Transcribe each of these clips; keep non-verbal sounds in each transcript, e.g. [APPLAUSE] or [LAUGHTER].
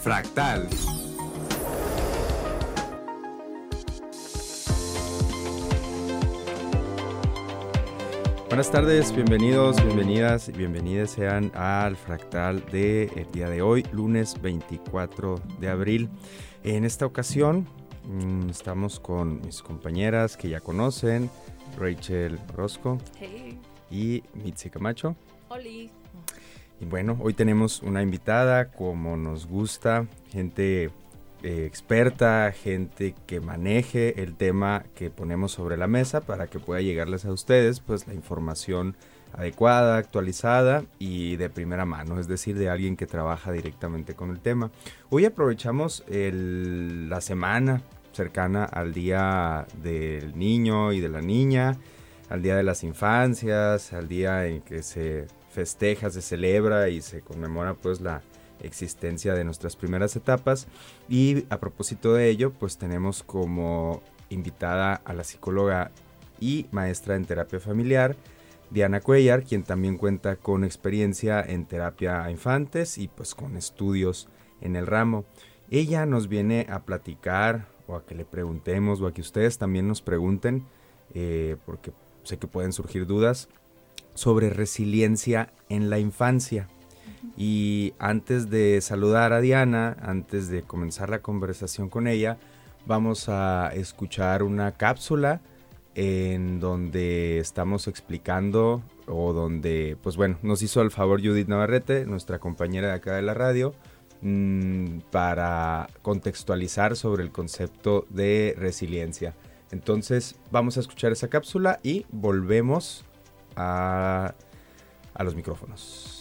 Fractal. Buenas tardes, bienvenidos, bienvenidas y bienvenidas sean al fractal del el día de hoy, lunes 24 de abril. En esta ocasión mm, estamos con mis compañeras que ya conocen, Rachel Rosco y Mitzi Camacho. Oli. Y bueno, hoy tenemos una invitada como nos gusta, gente eh, experta, gente que maneje el tema que ponemos sobre la mesa para que pueda llegarles a ustedes pues la información adecuada, actualizada y de primera mano, es decir, de alguien que trabaja directamente con el tema. Hoy aprovechamos la semana cercana al Día del Niño y de la Niña, al Día de las Infancias, al día en que se festeja, se celebra y se conmemora pues la existencia de nuestras primeras etapas. Y a propósito de ello, pues tenemos como invitada a la psicóloga y maestra en terapia familiar, Diana Cuellar, quien también cuenta con experiencia en terapia a infantes y pues con estudios en el ramo. Ella nos viene a platicar o a que le preguntemos o a que ustedes también nos pregunten, eh, porque sé que pueden surgir dudas, sobre resiliencia en la infancia. Y antes de saludar a Diana, antes de comenzar la conversación con ella, vamos a escuchar una cápsula en donde estamos explicando o donde, pues bueno, nos hizo el favor Judith Navarrete, nuestra compañera de acá de la radio, mm, para contextualizar sobre el concepto de resiliencia. Entonces vamos a escuchar esa cápsula y volvemos a, a los micrófonos.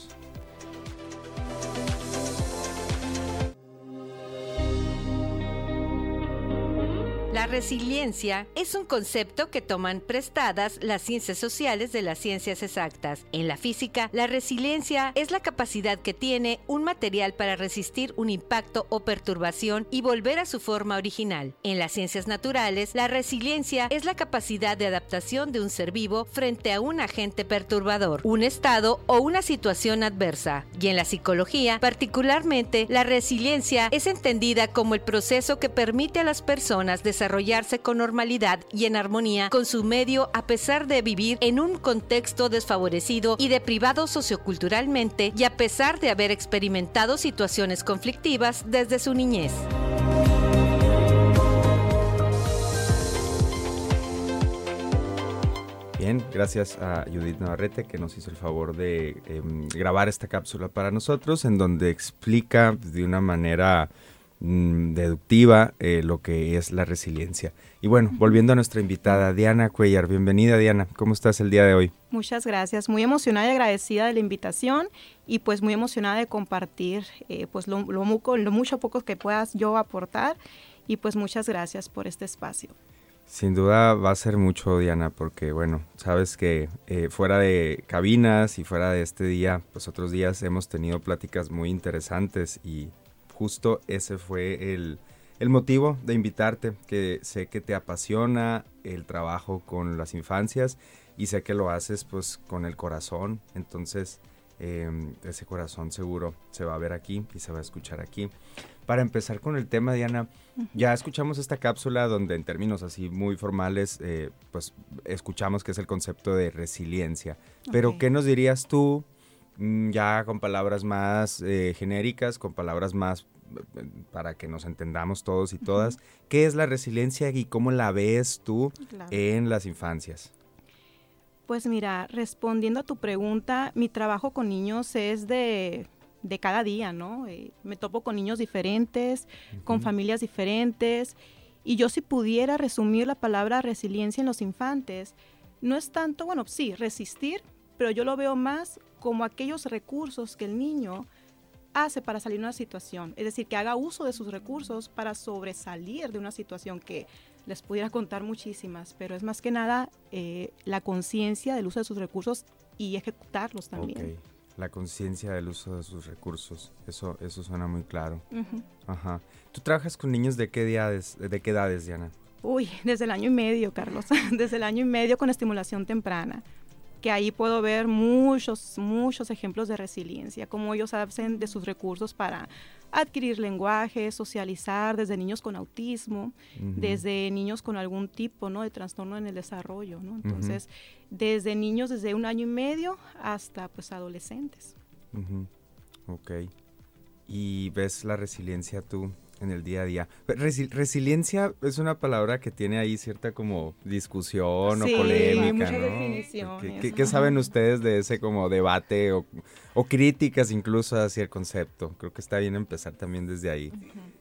La resiliencia es un concepto que toman prestadas las ciencias sociales de las ciencias exactas. En la física, la resiliencia es la capacidad que tiene un material para resistir un impacto o perturbación y volver a su forma original. En las ciencias naturales, la resiliencia es la capacidad de adaptación de un ser vivo frente a un agente perturbador, un estado o una situación adversa. Y en la psicología, particularmente, la resiliencia es entendida como el proceso que permite a las personas desarrollar desarrollarse con normalidad y en armonía con su medio a pesar de vivir en un contexto desfavorecido y deprivado socioculturalmente y a pesar de haber experimentado situaciones conflictivas desde su niñez. Bien, gracias a Judith Navarrete que nos hizo el favor de em, grabar esta cápsula para nosotros en donde explica de una manera Mm, deductiva eh, lo que es la resiliencia. Y bueno, volviendo a nuestra invitada, Diana Cuellar. Bienvenida, Diana. ¿Cómo estás el día de hoy? Muchas gracias. Muy emocionada y agradecida de la invitación y pues muy emocionada de compartir eh, pues lo, lo, lo mucho poco que puedas yo aportar y pues muchas gracias por este espacio. Sin duda va a ser mucho, Diana, porque bueno, sabes que eh, fuera de cabinas y fuera de este día, pues otros días hemos tenido pláticas muy interesantes y justo ese fue el, motivo de invitarte, que sé que te apasiona el trabajo con las infancias y sé que lo haces pues con el corazón, entonces em, ese corazón seguro se va a ver aquí y se va a escuchar aquí. Para empezar con el tema, Diana, ya escuchamos esta cápsula donde en términos así muy formales, eh, pues escuchamos que es el concepto de resiliencia, pero ¿qué nos dirías tú? Mm, ya con palabras más eh, genéricas, con palabras más eh, para que nos entendamos todos y todas, ¿qué es la resiliencia y cómo la ves tú en las infancias? Pues mira, respondiendo a tu pregunta, mi trabajo con niños es de, de cada día, ¿no? Eh, me topo con niños diferentes, con familias diferentes, y yo si pudiera resumir la palabra resiliencia en los infantes, no es tanto, bueno, sí, resistir, pero yo lo veo más como aquellos recursos que el niño hace para salir de una situación, es decir, que haga uso de sus recursos para sobresalir de una situación que les pudiera contar muchísimas, pero es más que nada eh, la conciencia del uso de sus recursos y ejecutarlos también. La conciencia del uso de sus recursos, eso, eso suena muy claro. Ajá. ¿Tú trabajas con niños de qué edades, de qué edades, Diana? Uy, [LAUGHS] desde el año y medio, Carlos, [LAUGHS] desde el año y medio con estimulación temprana. Que ahí puedo ver muchos, muchos ejemplos de resiliencia, cómo ellos hacen de sus recursos para adquirir lenguaje, socializar, desde niños con autismo, desde niños con algún tipo ¿no? de trastorno en el desarrollo. ¿no? Entonces, desde niños desde un año y medio hasta pues adolescentes. Ok. ¿Y ves la resiliencia tú en el día a día. resiliencia es una palabra que tiene ahí cierta como discusión o polémica, ¿no? ¿Qué, ¿Qué, saben ustedes de ese como debate o, críticas incluso hacia el concepto? Creo que está bien empezar también desde ahí.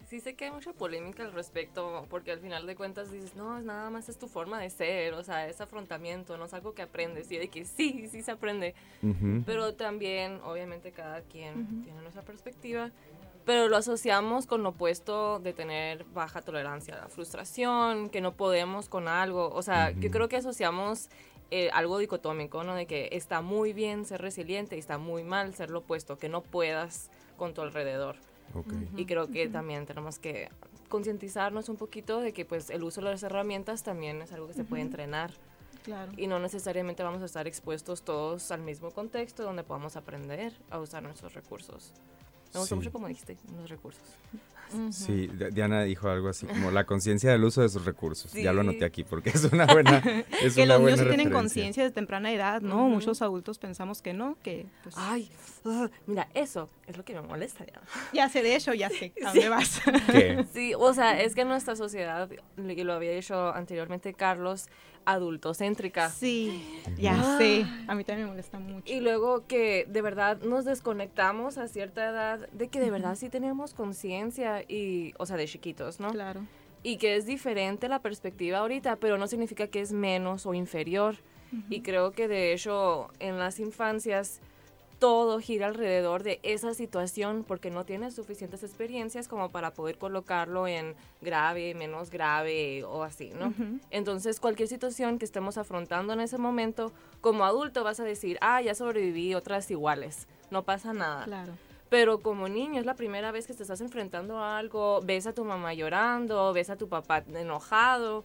Sí sé que hay mucha polémica al respecto, porque al final de cuentas dices, no, es nada más es tu forma de ser, o sea, es afrontamiento, no es algo que aprendes, y de que sí, sí se aprende, pero también, obviamente, cada quien tiene nuestra perspectiva, pero lo asociamos con lo opuesto de tener baja tolerancia a la frustración, que no podemos con algo. O sea, yo creo que asociamos eh, algo dicotómico, ¿no? De que está muy bien ser resiliente y está muy mal ser lo opuesto, que no puedas con tu alrededor. Y creo que también tenemos que concientizarnos un poquito de que pues el uso de las herramientas también es algo que se puede entrenar. Claro. Y no necesariamente vamos a estar expuestos todos al mismo contexto donde podamos aprender a usar nuestros recursos. Me gustó mucho como dijiste, los recursos. Sí, Diana dijo algo así como la conciencia del uso de sus recursos. Ya lo anoté aquí porque es una buena. [LAUGHS] Es que los niños sí tienen conciencia de temprana edad, ¿no? Muchos adultos pensamos que no, que. Pues Ay, ah, mira, eso es lo que me molesta ya. Ya sé, de hecho, ya sé. [LAUGHS] ¿A dónde vas? Sí, o sea, es que nuestra sociedad, y lo había dicho anteriormente Carlos, adultocéntrica. Sí, ya sé. A mí también me molesta mucho. Y luego que de verdad nos desconectamos a cierta edad de que de verdad sí tenemos conciencia y, o sea, de chiquitos, ¿no? Claro. Y que es diferente la perspectiva ahorita, pero no significa que es menos o inferior. Y creo que de hecho en las infancias todo gira alrededor de esa situación porque no tienes suficientes experiencias como para poder colocarlo en grave, menos grave o así, ¿no? Entonces, cualquier situación que estemos afrontando en ese momento, como adulto vas a decir, ah, ya sobreviví, otras iguales, no pasa nada. Claro. Pero como niño es la primera vez que te estás enfrentando a algo, ves a tu mamá llorando, ves a tu papá enojado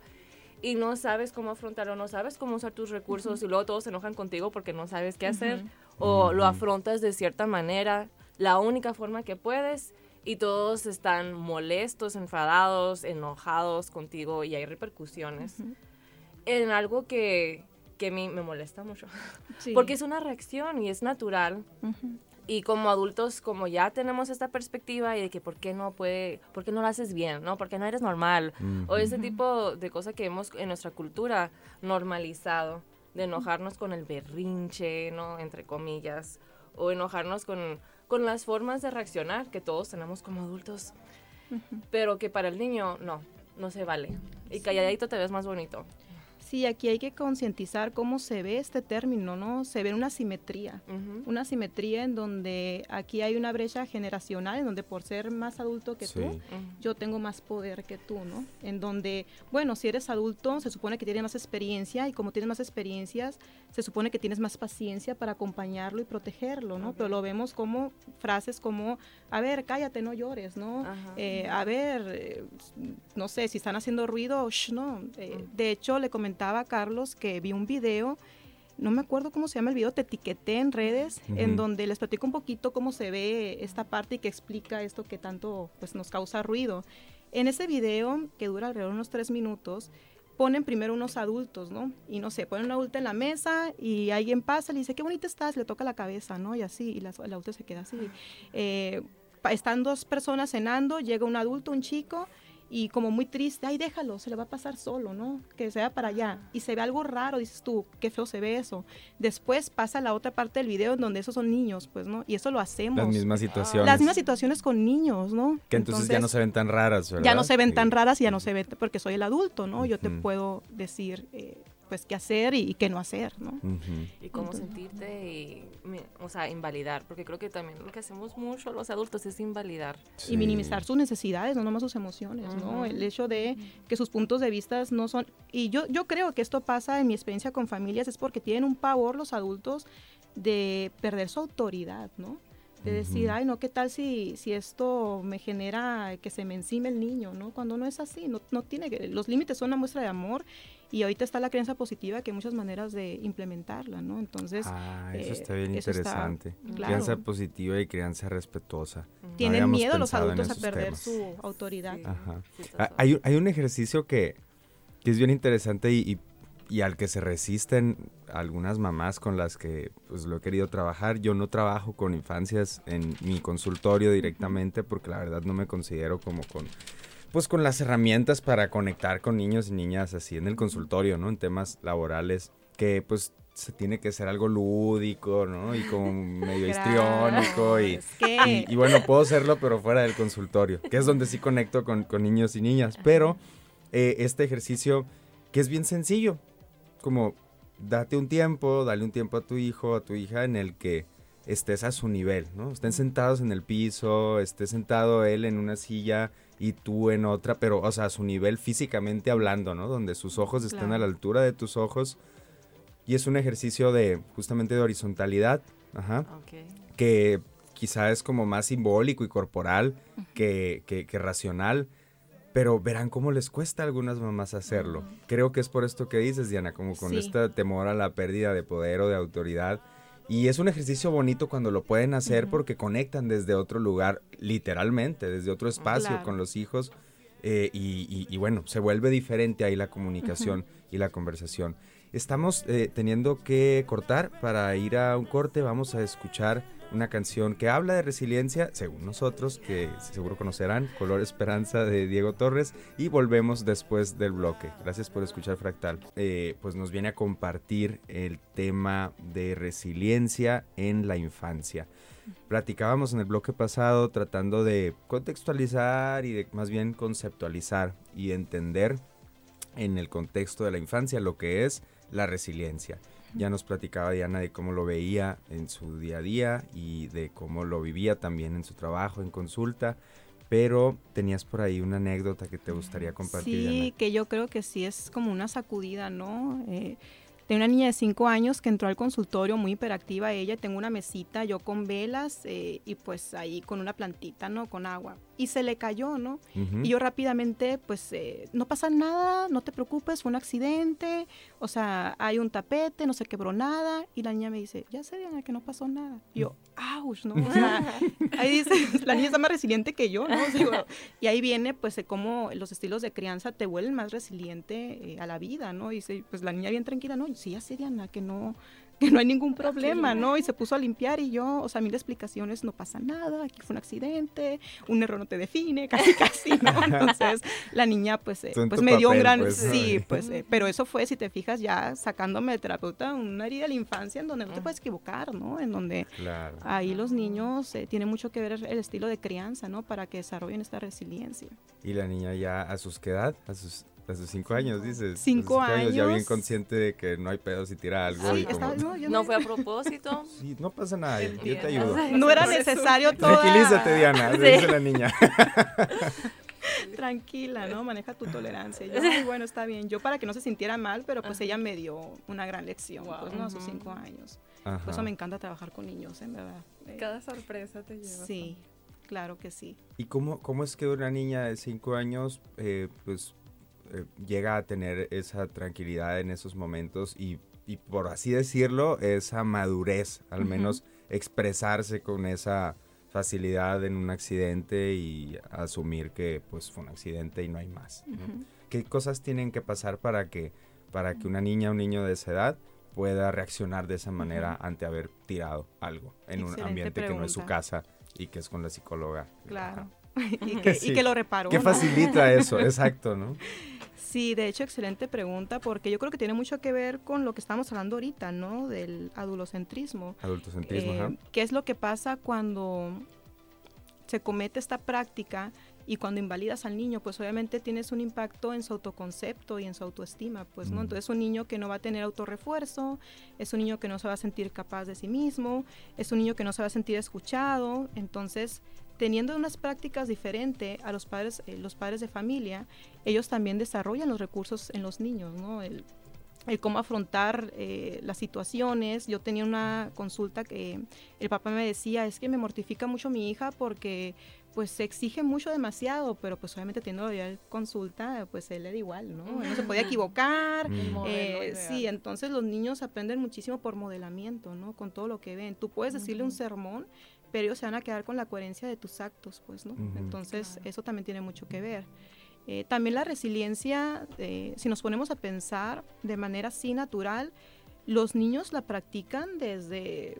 y no sabes cómo afrontarlo, no sabes cómo usar tus recursos y luego todos se enojan contigo porque no sabes qué hacer o lo afrontas de cierta manera, la única forma que puedes y todos están molestos, enfadados, enojados contigo y hay repercusiones en algo que, que a mí me molesta mucho. Porque es una reacción y es natural. Y como adultos, como ya tenemos esta perspectiva y de que por qué no puede, por qué no lo haces bien, ¿no? Porque no eres normal. O ese tipo de cosas que hemos en nuestra cultura normalizado, de enojarnos con el berrinche, ¿no? Entre comillas. O enojarnos con, con las formas de reaccionar que todos tenemos como adultos. Pero que para el niño, no, no se vale. Y calladito te ves más bonito. Sí, aquí hay que concientizar cómo se ve este término, ¿no? Se ve una simetría, una simetría en donde aquí hay una brecha generacional, en donde por ser más adulto que tú, yo tengo más poder que tú, ¿no? En donde, bueno, si eres adulto, se supone que tienes más experiencia y como tienes más experiencias, se supone que tienes más paciencia para acompañarlo y protegerlo, ¿no? Pero lo vemos como frases como, a ver, cállate, no llores, ¿no? Eh, a ver, eh, no sé, si están haciendo ruido, shh, no. Eh, de hecho, le comentaba Carlos que vi un video no me acuerdo cómo se llama el video, te etiqueté en redes, en donde les platico un poquito cómo se ve esta parte y que explica esto que tanto pues, nos causa ruido. En ese video, que dura alrededor de unos tres minutos, ponen primero unos adultos, ¿no? Y no sé, ponen un adulto en la mesa y alguien pasa le dice, qué bonita estás, le toca la cabeza, ¿no? Y así, y el adulto se queda así. Eh, están dos personas cenando, llega un adulto, un chico, y como muy triste, ay, déjalo, se le va a pasar solo, ¿no? Que se vaya para allá. Y se ve algo raro, dices tú, qué feo se ve eso. Después pasa la otra parte del video en donde esos son niños, pues, ¿no? Y eso lo hacemos. Las mismas situaciones. Las mismas situaciones con niños, ¿no? Que entonces, ya no se ven tan raras, ¿verdad? Ya no se ven tan raras y ya no se ven, porque soy el adulto, ¿no? Yo te puedo decir, eh, pues qué hacer y, qué no hacer, ¿no? Y cómo sentirte y, o sea, invalidar, porque creo que también lo que hacemos mucho los adultos es invalidar. Y minimizar sus necesidades, no nomás sus emociones, ¿no? El hecho de que sus puntos de vista no son... Y yo, yo creo que esto pasa en mi experiencia con familias, es porque tienen un pavor los adultos de perder su autoridad, ¿no? de decir, ay, no, ¿qué tal si, si esto me genera que se me encime el niño, ¿no? Cuando no es así, no, no tiene que, los límites son una muestra de amor y ahorita está la creencia positiva que hay muchas maneras de implementarla, ¿no? Entonces... Ah, eso está bien interesante. Crianza positiva y crianza respetuosa. Tienen miedo los adultos a perder su autoridad. Ajá. Ah, hay, hay, un ejercicio que, que, es bien interesante y, y, al que se resisten algunas mamás con las que pues, lo he querido trabajar. Yo no trabajo con infancias en mi consultorio directamente porque la verdad no me considero como con pues con las herramientas para conectar con niños y niñas así en el consultorio, ¿no? En temas laborales, que pues se tiene que ser algo lúdico, ¿no? Y como medio histriónico y, y, bueno, puedo hacerlo pero fuera del consultorio, que es donde sí conecto con, niños y niñas, pero eh, este ejercicio que es bien sencillo, como date un tiempo, dale un tiempo a tu hijo, a tu hija en el que estés a su nivel, ¿no? Estén sentados en el piso, esté sentado él en una silla y tú en otra, pero, o sea, a su nivel físicamente hablando, ¿no? Donde sus ojos estén a la altura de tus ojos. Y es un ejercicio de, justamente de horizontalidad, ajá, que quizá es como más simbólico y corporal que, que, racional, pero verán cómo les cuesta a algunas mamás hacerlo. Creo que es por esto que dices, Diana, como con este temor a la pérdida de poder o de autoridad y es un ejercicio bonito cuando lo pueden hacer porque conectan desde otro lugar, literalmente, desde otro espacio con los hijos. Eh, y, bueno, se vuelve diferente ahí la comunicación y la conversación. Estamos eh, teniendo que cortar para ir a un corte. Vamos a escuchar una canción que habla de resiliencia, según nosotros, que seguro conocerán, Color Esperanza de Diego Torres, y volvemos después del bloque. Gracias por escuchar Fractal. Eh, pues nos viene a compartir el tema de resiliencia en la infancia. Platicábamos en el bloque pasado tratando de contextualizar y de más bien conceptualizar y entender en el contexto de la infancia lo que es la resiliencia. Ya nos platicaba Diana de cómo lo veía en su día a día y de cómo lo vivía también en su trabajo, en consulta. Pero tenías por ahí una anécdota que te gustaría compartir. Sí, que yo creo que sí es como una sacudida, ¿no? Eh, tengo una niña de 5 años que entró al consultorio muy hiperactiva ella. Tengo una mesita yo con velas eh, y pues ahí con una plantita, ¿no? Con agua y se le cayó, ¿no? Y yo rápidamente, pues, eh, no pasa nada, no te preocupes, fue un accidente, o sea, hay un tapete, no se quebró nada, y la niña me dice, ya sé, Diana, que no pasó nada. Y yo, ouch, ¿no? O sea, [LAUGHS] ahí dice, la niña está más resiliente que yo, ¿no? y ahí viene, pues, cómo los estilos de crianza te vuelven más resiliente eh, a la vida, ¿no? Y dice, pues, la niña bien tranquila, ¿no? Sí, ya sé, Diana, que no que no hay ningún problema, ¿no? Y se puso a limpiar y yo, o sea, mil explicaciones, no pasa nada, aquí fue un accidente, un error no te define, [LAUGHS] casi, casi, ¿no? [LAUGHS] Entonces, la niña, pues, eh, pues me dio un gran, pues, sí, [LAUGHS] pues, eh, pero eso fue, si te fijas, ya sacándome de terapeuta, una herida de la infancia en donde no te puedes equivocar, ¿no? En donde ahí los niños eh, tienen mucho que ver el estilo de crianza, ¿no? Para que desarrollen esta resiliencia. Y la niña ya a sus qué edad, a sus a sus cinco años, dices. Cinco, años. Ya bien consciente de que no hay pedo si tira algo. y como... no, fue a [LAUGHS] propósito. Sí, no pasa nada, yo te ayudo. No era necesario todo. Tranquilízate, Diana, dice la niña. [LAUGHS] Tranquila, ¿no? Maneja tu tolerancia. Yo, bueno, está bien. Yo para que no se sintiera mal, pero pues ella me dio una gran lección, pues, ¿no? A sus cinco años. Por eso me encanta trabajar con niños, en verdad. Eh, Cada sorpresa te lleva. Sí, claro que sí. ¿Y cómo, cómo es que una niña de cinco años, eh, pues eh, llega a tener esa tranquilidad en esos momentos y, por así decirlo, esa madurez, al menos expresarse con esa facilidad en un accidente y asumir que pues fue un accidente y no hay más. ¿Qué cosas tienen que pasar para que, para que una niña o un niño de esa edad pueda reaccionar de esa manera ante haber tirado algo en un ambiente que no es su casa y que es con la psicóloga? Claro. [LAUGHS] y, que, lo reparó. ¿Qué facilita eso? [LAUGHS] Exacto, ¿no? Sí, de hecho, excelente pregunta, porque yo creo que tiene mucho que ver con lo que estamos hablando ahorita, ¿no? Del adulocentrismo. Adultocentrismo, eh, ¿Qué es lo que pasa cuando se comete esta práctica y cuando invalidas al niño, pues obviamente tienes un impacto en su autoconcepto y en su autoestima, pues, ¿no? Mm. Entonces, un niño que no va a tener autorrefuerzo, es un niño que no se va a sentir capaz de sí mismo, es un niño que no se va a sentir escuchado, entonces teniendo unas prácticas diferentes a los padres, eh, los padres de familia, ellos también desarrollan los recursos en los niños, ¿no? el cómo afrontar eh, las situaciones. Yo tenía una consulta que el papá me decía, es que me mortifica mucho mi hija porque pues se exige mucho demasiado, pero pues obviamente teniendo ya consulta, pues él era igual, ¿no? no se podía equivocar. Mm. Eh, sí, entonces los niños aprenden muchísimo por modelamiento, ¿no? Con todo lo que ven. Tú puedes decirle un sermón, pero ellos se van a quedar con la coherencia de tus actos, pues, ¿no? Ujú. Entonces eso también tiene mucho que ver. Eh, también la resiliencia, eh, si nos ponemos a pensar de manera así natural, los niños la practican desde,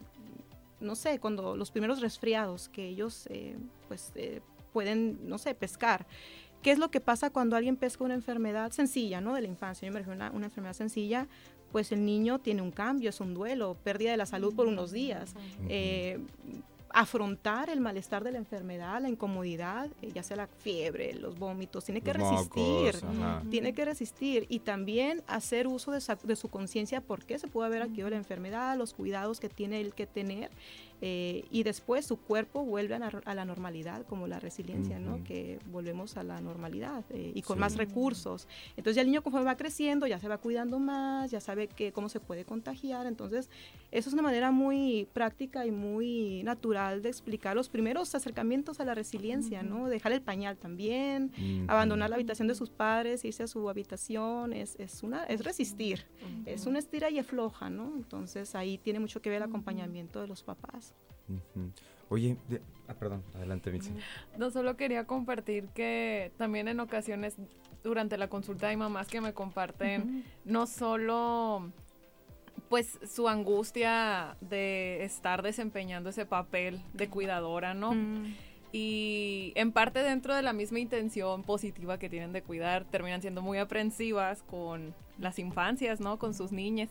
no sé, cuando los primeros resfriados que ellos eh, pues eh, pueden, no sé, pescar. ¿Qué es lo que pasa cuando alguien pesca una enfermedad sencilla, ¿no? De la infancia, yo me refiero a una, una enfermedad sencilla, pues el niño tiene un cambio, es un duelo, pérdida de la salud por unos días. Eh, afrontar el malestar de la enfermedad, la incomodidad, eh, ya sea la fiebre, los vómitos, tiene que mocos, resistir, tiene que resistir y también hacer uso de, sa- de su conciencia por qué se puede haber adquirido la enfermedad, los cuidados que tiene él que tener eh, y después su cuerpo vuelve a, la- a la normalidad, como la resiliencia. ¿no? Que volvemos a la normalidad eh, y con Sí. más recursos. Entonces ya el niño conforme va creciendo ya se va cuidando más, ya sabe que, cómo se puede contagiar. Entonces eso es una manera muy práctica y muy natural de explicar los primeros acercamientos a la resiliencia, ¿no? Dejar el pañal también, abandonar la habitación de sus padres, irse a su habitación, es, es, una, es resistir, es una estira y afloja, ¿no? Entonces ahí tiene mucho que ver el acompañamiento de los papás. Oye, de- ah, perdón, adelante, Mitzi. No solo quería compartir que también en ocasiones durante la consulta hay mamás que me comparten no solo pues su angustia de estar desempeñando ese papel de cuidadora, ¿no? Y en parte dentro de la misma intención positiva que tienen de cuidar, terminan siendo muy aprensivas con las infancias, ¿no? Con sus niñas.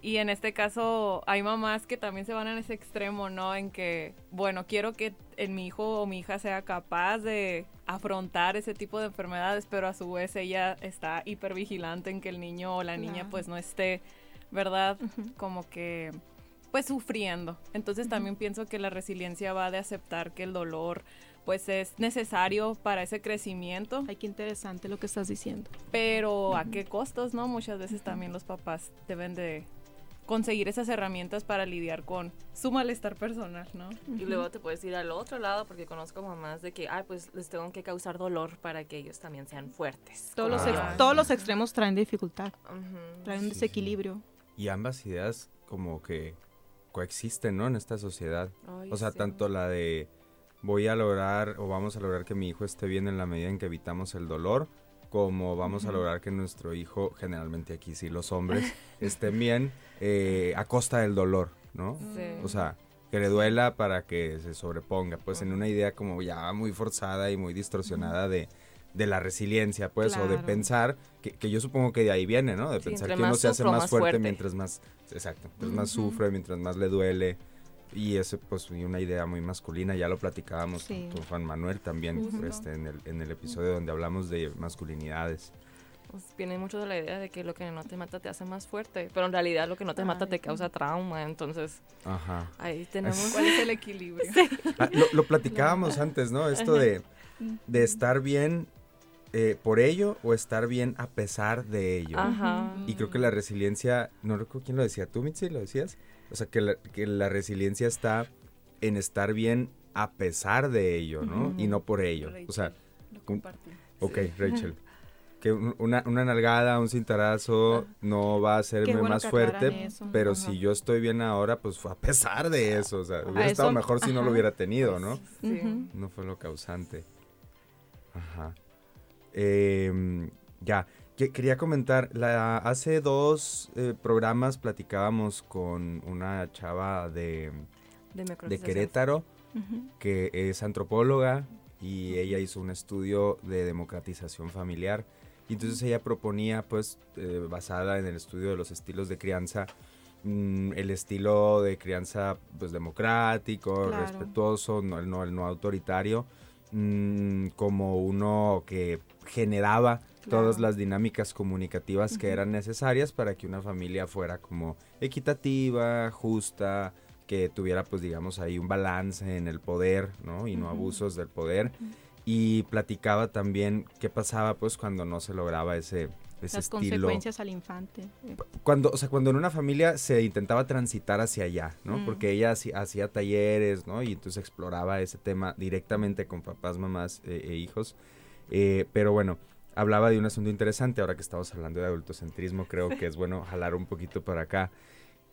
Y en este caso hay mamás que también se van en ese extremo, ¿no? En que, bueno, quiero que en mi hijo o mi hija sea capaz de afrontar ese tipo de enfermedades, pero a su vez ella está hipervigilante en que el niño o la niña pues no esté, ¿verdad? Como que pues sufriendo. Entonces también pienso que la resiliencia va de aceptar que el dolor pues es necesario para ese crecimiento, Ay, qué interesante lo que estás diciendo. pero a qué costos, ¿no? Muchas veces también los papás deben de conseguir esas herramientas para lidiar con su malestar personal, ¿no? Y luego te puedes ir al otro lado porque conozco mamás de que, ay, pues les tengo que causar dolor para que ellos también sean fuertes. Todos, los, ex- todos los extremos traen dificultad, traen un Sí, sí. desequilibrio. Y ambas ideas como que coexisten, ¿no? En esta sociedad. Ay, O sea, sí. tanto la de voy a lograr o vamos a lograr que mi hijo esté bien en la medida en que evitamos el dolor, como vamos a lograr que nuestro hijo, generalmente aquí sí los hombres, [LAUGHS] estén bien eh, a costa del dolor, ¿no? Sí. O sea, que le duela para que se sobreponga, pues en una idea como ya muy forzada y muy distorsionada de, de la resiliencia, pues, o de pensar, que, que yo supongo que de ahí viene, ¿no? De Sí, pensar que uno se hace más fuerte, fuerte. mientras más, exacto, mientras más sufre, mientras más le duele. Y eso, pues, una idea muy masculina, ya lo platicábamos Sí. con Juan Manuel también, Justo. este, en, el, en el episodio donde hablamos de masculinidades. Pues viene mucho de la idea de que lo que no te mata te hace más fuerte, pero en realidad lo que no te mata Ay, te sí. causa trauma, entonces Ajá. ahí tenemos... ¿Cuál es el equilibrio? [LAUGHS] Ah, lo, lo platicábamos antes, ¿no? Esto de, de estar bien eh, por ello o estar bien a pesar de ello. Ajá. Y creo que la resiliencia, no recuerdo quién lo decía, tú Mitzi, lo decías. O sea, que la, que la resiliencia está en estar bien a pesar de ello, ¿no? Y no por ello. O sea, Rachel, lo ok, Rachel. Que un- una, una nalgada, un cintarazo no va a hacerme bueno más fuerte, eso. pero Ajá. si yo estoy bien ahora, pues fue a pesar de eso. O sea, hubiera eso- estado mejor si no lo hubiera tenido, ¿no? Sí. Ujú. No fue lo causante. Ajá. Em, ya, que- quería comentar, la, hace dos eh, programas platicábamos con una chava de, De. Querétaro que es antropóloga y ella hizo un estudio de democratización familiar. Y entonces ella proponía, pues, eh, basada en el estudio de los estilos de crianza, mm, el estilo de crianza, pues, democrático, Claro. respetuoso, no, el no, el no autoritario, mm, como uno que generaba todas Claro. las dinámicas comunicativas que Ujú. eran necesarias para que una familia fuera como equitativa, justa, que tuviera pues digamos ahí un balance en el poder, ¿no? Y no Ujú. abusos del poder. Y platicaba también qué pasaba pues cuando no se lograba ese, ese Las estilo. consecuencias al infante. eh. Cuando, o sea, cuando en una familia se intentaba transitar hacia allá, ¿no? Mm. Porque ella haci- hacía talleres, ¿no? Y entonces exploraba ese tema directamente con papás, mamás eh, e hijos. Eh, pero bueno, hablaba de un asunto interesante, ahora que estamos hablando de adultocentrismo, creo que es bueno jalar un poquito para acá,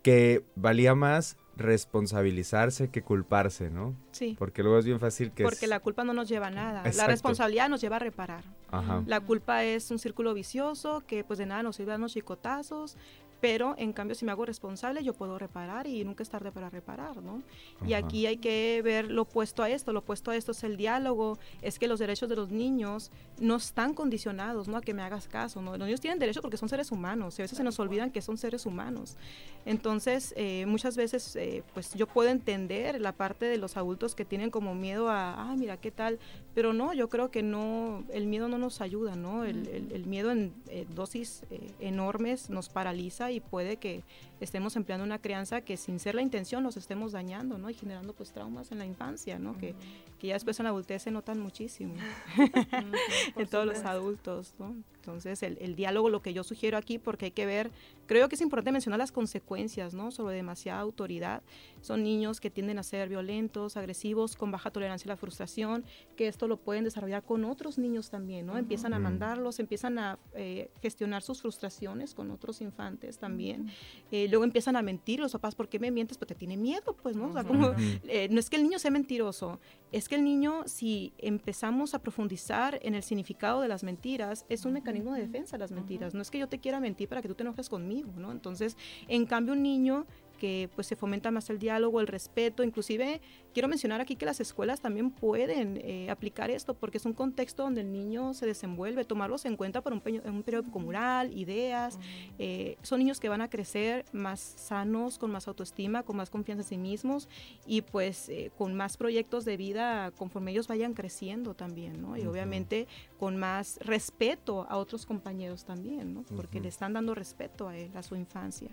que valía más responsabilizarse que culparse, ¿no? Sí. Porque luego es bien fácil que... Porque es- la culpa no nos lleva a nada. Exacto. La responsabilidad nos lleva a reparar. Ajá. La culpa es un círculo vicioso que pues de nada nos sirve a los chicotazos, pero en cambio si me hago responsable yo puedo reparar y nunca es tarde para reparar, ¿no? Y Ajá. aquí hay que ver lo opuesto a esto, lo opuesto a esto es el diálogo, es que los derechos de los niños no están condicionados, ¿no? A que me hagas caso, ¿no? Los niños tienen derecho porque son seres humanos y a veces se nos olvidan que son seres humanos. Entonces, eh, muchas veces, eh, pues yo puedo entender la parte de los adultos que tienen como miedo a, ah, mira, ¿qué tal? Pero no, yo creo que no, el miedo no nos ayuda, ¿no? El, el- el miedo en eh, dosis eh, enormes nos paraliza y puede que estemos empleando una crianza que sin ser la intención nos estemos dañando, ¿no? Y generando pues traumas en la infancia, ¿no? Que, que ya después en la adultez se notan muchísimo [LAUGHS] [LAUGHS] en todos los adultos, ¿no? Entonces, el, el diálogo, lo que yo sugiero aquí, porque hay que ver, creo que es importante mencionar las consecuencias, ¿no? Sobre demasiada autoridad. Son niños que tienden a ser violentos, agresivos, con baja tolerancia a la frustración, que esto lo pueden desarrollar con otros niños también, ¿no? Empiezan a mandarlos, empiezan a eh, gestionar sus frustraciones con otros infantes también. Eh, luego empiezan a mentir los papás, ¿por qué me mientes? Porque te tiene miedo, pues, ¿no? O sea, como, eh, no es que el niño sea mentiroso, es que el niño, si empezamos a profundizar en el significado de las mentiras, es un mecanismo de defensa de las mentiras. No es que yo te quiera mentir para que tú te enojes conmigo, ¿no? Entonces, en cambio, un niño que pues se fomenta más el diálogo, el respeto, inclusive quiero mencionar aquí que las escuelas también pueden eh, aplicar esto porque es un contexto donde el niño se desenvuelve, tomarlos en cuenta por un, peño- un periodo comunal, ideas, eh, son niños que van a crecer más sanos, con más autoestima, con más confianza en sí mismos y pues eh, con más proyectos de vida conforme ellos vayan creciendo también, ¿no? Y obviamente con más respeto a otros compañeros también, ¿no? Porque le están dando respeto a él, a su infancia.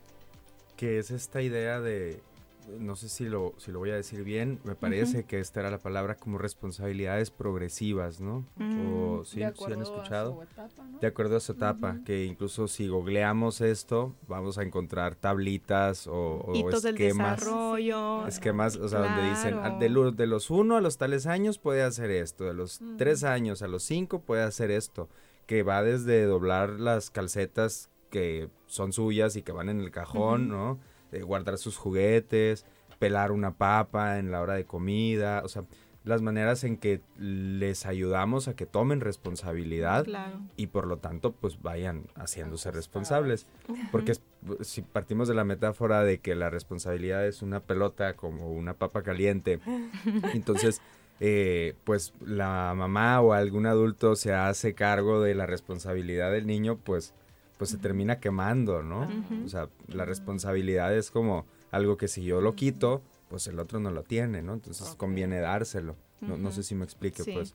Que es esta idea de, no sé si lo, si lo voy a decir bien, me parece que esta era la palabra como responsabilidades progresivas, ¿no? O Mm, sí, de sí acuerdo han escuchado. a su etapa, ¿no? De acuerdo a su etapa, que incluso si googleamos esto, vamos a encontrar tablitas o, o Hitos del esquemas. desarrollo. Esquemas, o sea, donde dicen, ah, de, lo- de los 1 a los tales años puede hacer esto, de los Ujú. 3 años a los 5 puede hacer esto, que va desde doblar las calcetas que son suyas y que van en el cajón. ¿no? Guardar sus juguetes, pelar una papa en la hora de comida, o sea, las maneras en que les ayudamos a que tomen responsabilidad Claro. y por lo tanto pues vayan haciéndose responsables. Porque si partimos de la metáfora de que la responsabilidad es una pelota como una papa caliente, [LAUGHS] entonces eh, pues la mamá o algún adulto se hace cargo de la responsabilidad del niño, pues pues se termina quemando, ¿no? O sea, la responsabilidad es como algo que si yo lo quito, pues el otro no lo tiene, ¿no? Entonces conviene dárselo. No, sé si me explique, Sí. pues.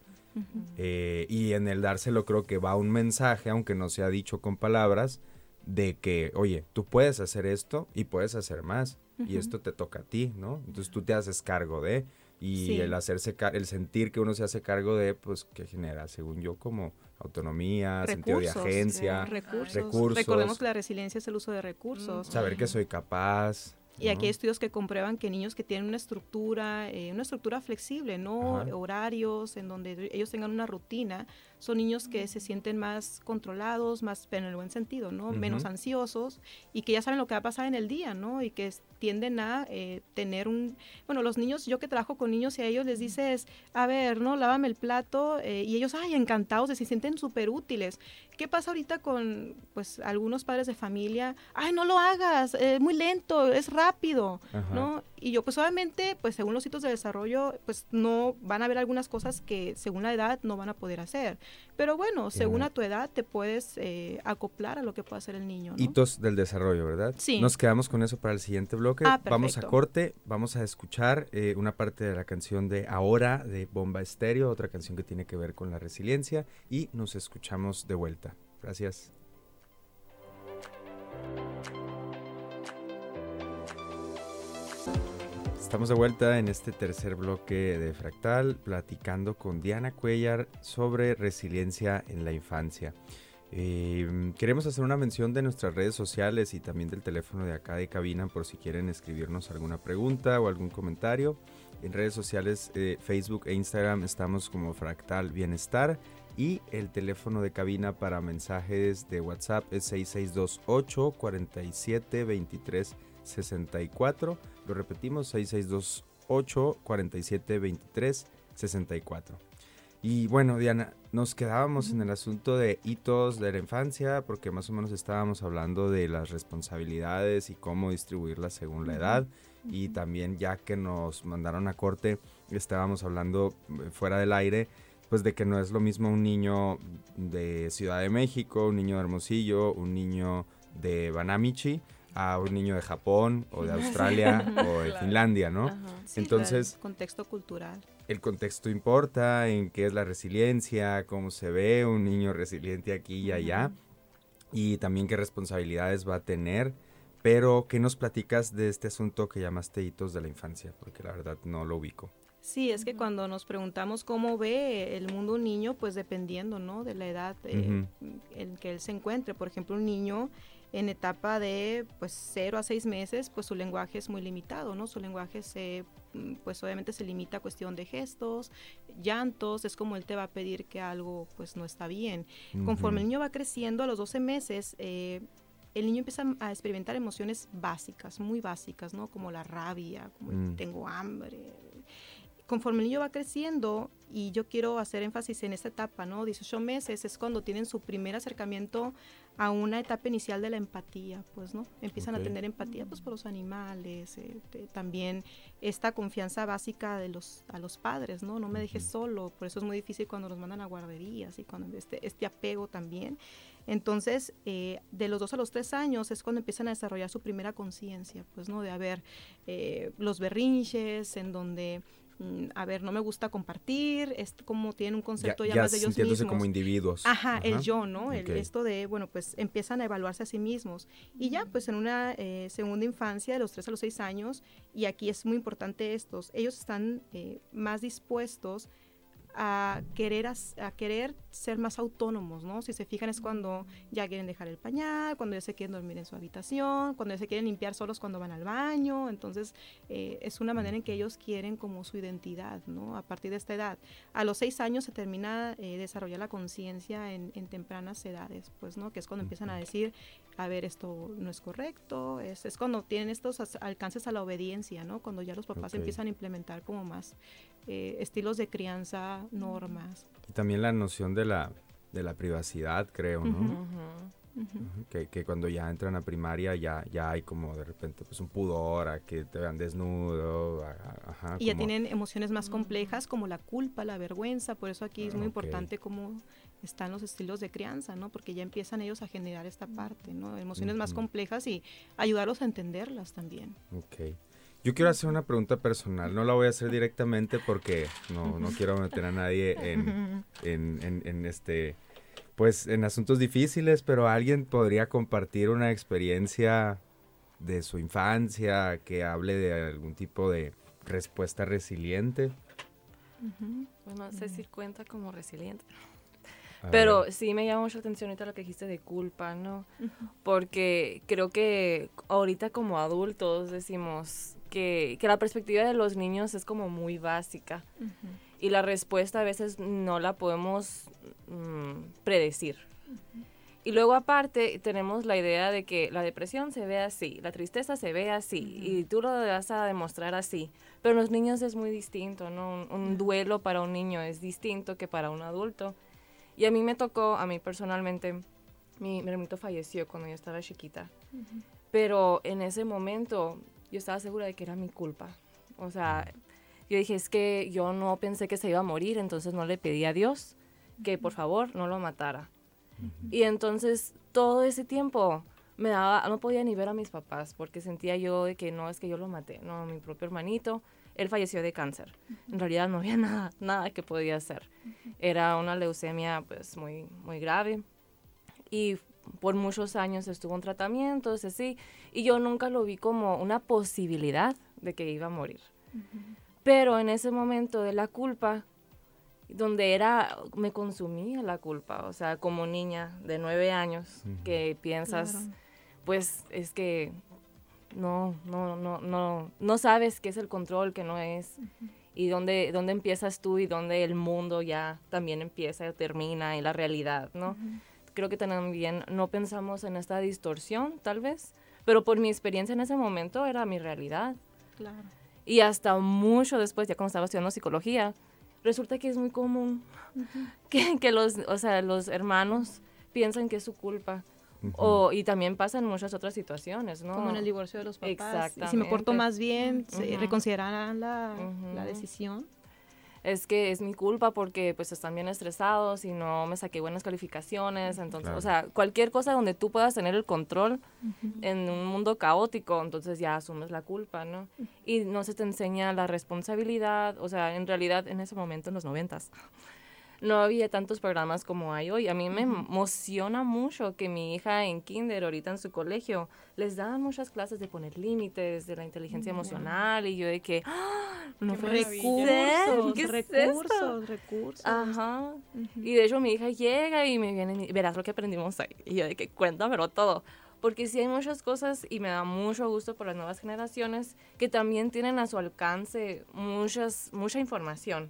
Eh, y en el dárselo creo que va un mensaje, aunque no sea dicho con palabras, de que, oye, tú puedes hacer esto y puedes hacer más. Y esto te toca a ti, ¿no? Entonces tú te haces cargo de. Y Sí. el hacerse el sentir que uno se hace cargo de, pues, que genera, según yo, como autonomía, sentido de agencia, sí. recursos. recursos. Recordemos que la resiliencia es el uso de recursos. Mm. saber que soy capaz. Y aquí hay estudios que comprueban que niños que tienen una estructura, eh, una estructura flexible, no Ajá. horarios, en donde ellos tengan una rutina, son niños que se sienten más controlados, más, pero en el buen sentido, ¿no? Menos ansiosos y que ya saben lo que va a pasar en el día, ¿no? Y que tienden a eh, tener un, bueno, los niños, yo que trabajo con niños y a ellos les dices, a ver, ¿no? Lávame el plato eh, y ellos, ay, encantados, se sienten súper útiles. ¿Qué pasa ahorita con, pues, algunos padres de familia? Ay, no lo hagas, es muy lento, es rápido, Ajá. ¿no? Y yo, pues, obviamente, pues, según los hitos de desarrollo, pues, no, van a haber algunas cosas que, según la edad, no van a poder hacer. Pero bueno, según a tu edad, te puedes eh, acoplar a lo que puede hacer el niño, ¿no? Hitos del desarrollo, ¿verdad? Sí. Nos quedamos con eso para el siguiente bloque. Ah, vamos a corte, vamos a escuchar eh, una parte de la canción de Ahora de Bomba Estéreo, otra canción que tiene que ver con la resiliencia y nos escuchamos de vuelta. Gracias. Estamos de vuelta en este tercer bloque de Fractal, platicando con Diana Cuellar sobre resiliencia en la infancia. Eh, queremos hacer una mención de nuestras redes sociales y también del teléfono de acá de cabina por si quieren escribirnos alguna pregunta o algún comentario. En redes sociales, eh, Facebook e Instagram estamos como Fractal Bienestar y el teléfono de cabina para mensajes de WhatsApp es 6628 47 23 64. Lo repetimos, 6628 47 23 64. Y bueno, Diana, nos quedábamos en el asunto de hitos de la infancia, porque más o menos estábamos hablando de las responsabilidades y cómo distribuirlas según la edad. Y también ya que nos mandaron a corte, estábamos hablando eh, fuera del aire, pues de que no es lo mismo un niño de Ciudad de México, un niño de Hermosillo, un niño de Banamichi, a un niño de Japón o de Australia [LAUGHS] o de Finlandia, ¿no? Entonces, contexto cultural. El contexto importa, en qué es la resiliencia, cómo se ve un niño resiliente aquí y allá, y también qué responsabilidades va a tener. Pero, ¿qué nos platicas de este asunto que llamaste hitos de la infancia? Porque la verdad no lo ubico. Sí, es que cuando nos preguntamos cómo ve el mundo un niño, pues dependiendo, ¿no? De la edad eh, en que él se encuentre. Por ejemplo, un niño en etapa de pues 0 a 6 meses, pues su lenguaje es muy limitado, ¿no? Su lenguaje se mm, pues obviamente se limita a cuestión de gestos, llantos, es como él te va a pedir que algo pues no está bien. Conforme el niño va creciendo, a los 12 meses, eh, el niño empieza a experimentar emociones básicas, muy básicas, ¿no? Como la rabia, como mm. tengo hambre, conforme el niño va creciendo, y yo quiero hacer énfasis en esta etapa, ¿no? 18 meses es cuando tienen su primer acercamiento a una etapa inicial de la empatía, pues, ¿no? Empiezan a tener empatía, pues, por los animales, eh, también esta confianza básica de los, a los padres, ¿no? No me dejes solo, por eso es muy difícil cuando los mandan a guarderías y cuando este, este apego también. Entonces, eh, de los dos a los tres años es cuando empiezan a desarrollar su primera conciencia, pues, ¿no? De haber eh, los berrinches, en donde a ver, no me gusta compartir, es como tienen un concepto ya, más de ellos mismos. como individuos. Ajá, el yo, ¿no? El, esto de, bueno, pues empiezan a evaluarse a sí mismos. Y ya, pues en una eh, segunda infancia, de los 3 a los 6 años, y aquí es muy importante estos, ellos están eh, más dispuestos a querer, a, querer ser más autónomos, ¿no? Si se fijan es cuando ya quieren dejar el pañal, cuando ya se quieren dormir en su habitación, cuando ya se quieren limpiar solos cuando van al baño, entonces eh, es una manera en que ellos quieren como su identidad, ¿no? A partir de esta edad. A los seis años se termina eh, desarrollar la conciencia en, en, tempranas edades, pues, ¿no? Que es cuando empiezan a decir, a ver, esto no es correcto, es, es cuando tienen estos alcances a la obediencia, ¿no? Cuando ya los papás empiezan a implementar como más eh, estilos de crianza, normas. Y también la noción de la, de la privacidad, creo, ¿no? que, que, cuando ya entran a primaria ya, ya hay como de repente pues un pudor a que te vean desnudo. y ya tienen emociones más complejas como la culpa, la vergüenza, por eso aquí es muy importante cómo están los estilos de crianza, ¿no? Porque ya empiezan ellos a generar esta parte, ¿no? Emociones más complejas y ayudarlos a entenderlas también. Ok. Yo quiero hacer una pregunta personal, no la voy a hacer directamente porque no, no quiero meter a nadie en, en, en, este, pues en asuntos difíciles, pero alguien podría compartir una experiencia de su infancia que hable de algún tipo de respuesta resiliente. Bueno, no sé si cuenta como resiliente. Pero sí me llama mucho atención ahorita lo que dijiste de culpa, ¿no? Porque creo que ahorita como adultos decimos, que, la perspectiva de los niños es como muy básica y la respuesta a veces no la podemos mm, predecir. Y luego aparte tenemos la idea de que la depresión se ve así, la tristeza se ve así y tú lo vas a demostrar así. Pero en los niños es muy distinto, ¿no? Un, duelo para un niño es distinto que para un adulto. Y a mí me tocó, a mí personalmente, mi, mi hermanito falleció cuando yo estaba chiquita. Pero en ese momento yo estaba segura de que era mi culpa. O sea, yo dije, es que yo no pensé que se iba a morir, entonces no le pedí a Dios que por favor no lo matara. Y entonces todo ese tiempo me daba, no podía ni ver a mis papás porque sentía yo de que no es que yo lo maté, no, mi propio hermanito, él falleció de cáncer. En realidad no había [LAUGHS] nada, nada que podía hacer. Era una leucemia pues muy, muy grave. Y por muchos años estuvo en tratamiento, así, y yo nunca lo vi como una posibilidad de que iba a morir. Pero en ese momento de la culpa, donde era, me consumía la culpa, o sea, como niña de nueve años, que piensas, Claro. pues es que no, no, no, no, no sabes qué es el control, qué no es, y dónde, dónde empiezas tú y dónde el mundo ya también empieza, termina, y la realidad, ¿no? Creo que también no pensamos en esta distorsión, tal vez, pero por mi experiencia en ese momento era mi realidad. Claro. Y hasta mucho después, ya cuando estaba estudiando psicología, resulta que es muy común [LAUGHS] que, que los, o sea, los hermanos piensan que es su culpa. O, y también pasa en muchas otras situaciones, ¿no? Como en el divorcio de los papás. Y si me porto más bien, ¿se Ujú. reconsiderarán la, la Ujú. decisión? Es que es mi culpa porque pues están bien estresados y no me saqué buenas calificaciones, entonces, Claro. o sea, cualquier cosa donde tú puedas tener el control en un mundo caótico, entonces ya asumes la culpa, ¿no? Y no se te enseña la responsabilidad, o sea, en realidad en ese momento, en los noventas, no había tantos programas como hay hoy. A mí me emociona mucho que mi hija en kinder, ahorita en su colegio, les dan muchas clases de poner límites, de la inteligencia emocional, y yo de que, ¡ah! no Qué Recursos, ¿qué es esto? recursos, recursos. Ajá. Y de hecho mi hija llega y me viene y verás lo que aprendimos ahí. Y yo de que cuéntamelo todo. Porque sí hay muchas cosas y me da mucho gusto por las nuevas generaciones que también tienen a su alcance muchas, mucha información